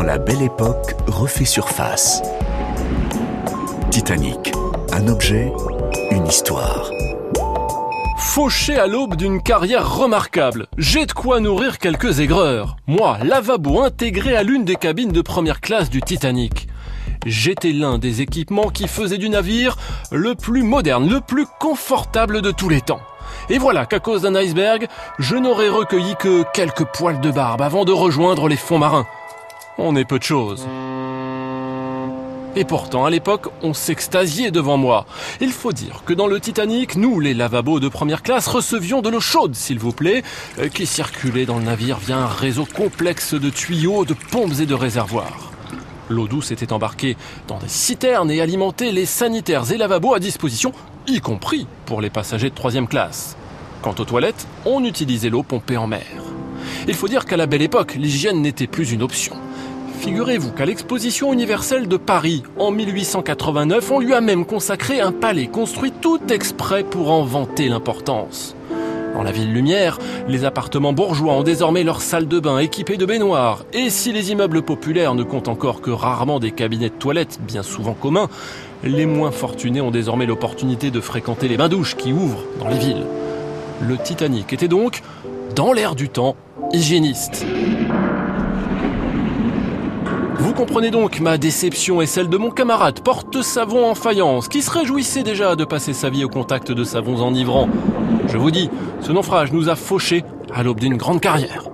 La belle époque refait surface. Titanic, un objet, une histoire. Fauché à l'aube d'une carrière remarquable, j'ai de quoi nourrir quelques aigreurs. Moi, lavabo intégré à l'une des cabines de première classe du Titanic. J'étais l'un des équipements qui faisait du navire le plus moderne, le plus confortable de tous les temps. Et voilà qu'à cause d'un iceberg, je n'aurais recueilli que quelques poils de barbe avant de rejoindre les fonds marins. On est peu de choses. Et pourtant, à l'époque, on s'extasiait devant moi. Il faut dire que dans le Titanic, nous, les lavabos de première classe, recevions de l'eau chaude, s'il vous plaît, euh, qui circulait dans le navire via un réseau complexe de tuyaux, de pompes et de réservoirs. L'eau douce était embarquée dans des citernes et alimentait les sanitaires et lavabos à disposition, y compris pour les passagers de troisième classe. Quant aux toilettes, on utilisait l'eau pompée en mer. Il faut dire qu'à la belle époque, l'hygiène n'était plus une option. Figurez-vous qu'à l'exposition universelle de Paris en 1889, on lui a même consacré un palais construit tout exprès pour en vanter l'importance. Dans la ville lumière, les appartements bourgeois ont désormais leur salle de bain équipée de baignoires. Et si les immeubles populaires ne comptent encore que rarement des cabinets de toilettes, bien souvent communs, les moins fortunés ont désormais l'opportunité de fréquenter les bains-douches qui ouvrent dans les villes. Le Titanic était donc, dans l'air du temps, hygiéniste. Comprenez donc ma déception et celle de mon camarade porte-savon en faïence qui se réjouissait déjà de passer sa vie au contact de savons enivrants. Je vous dis, ce naufrage nous a fauchés à l'aube d'une grande carrière.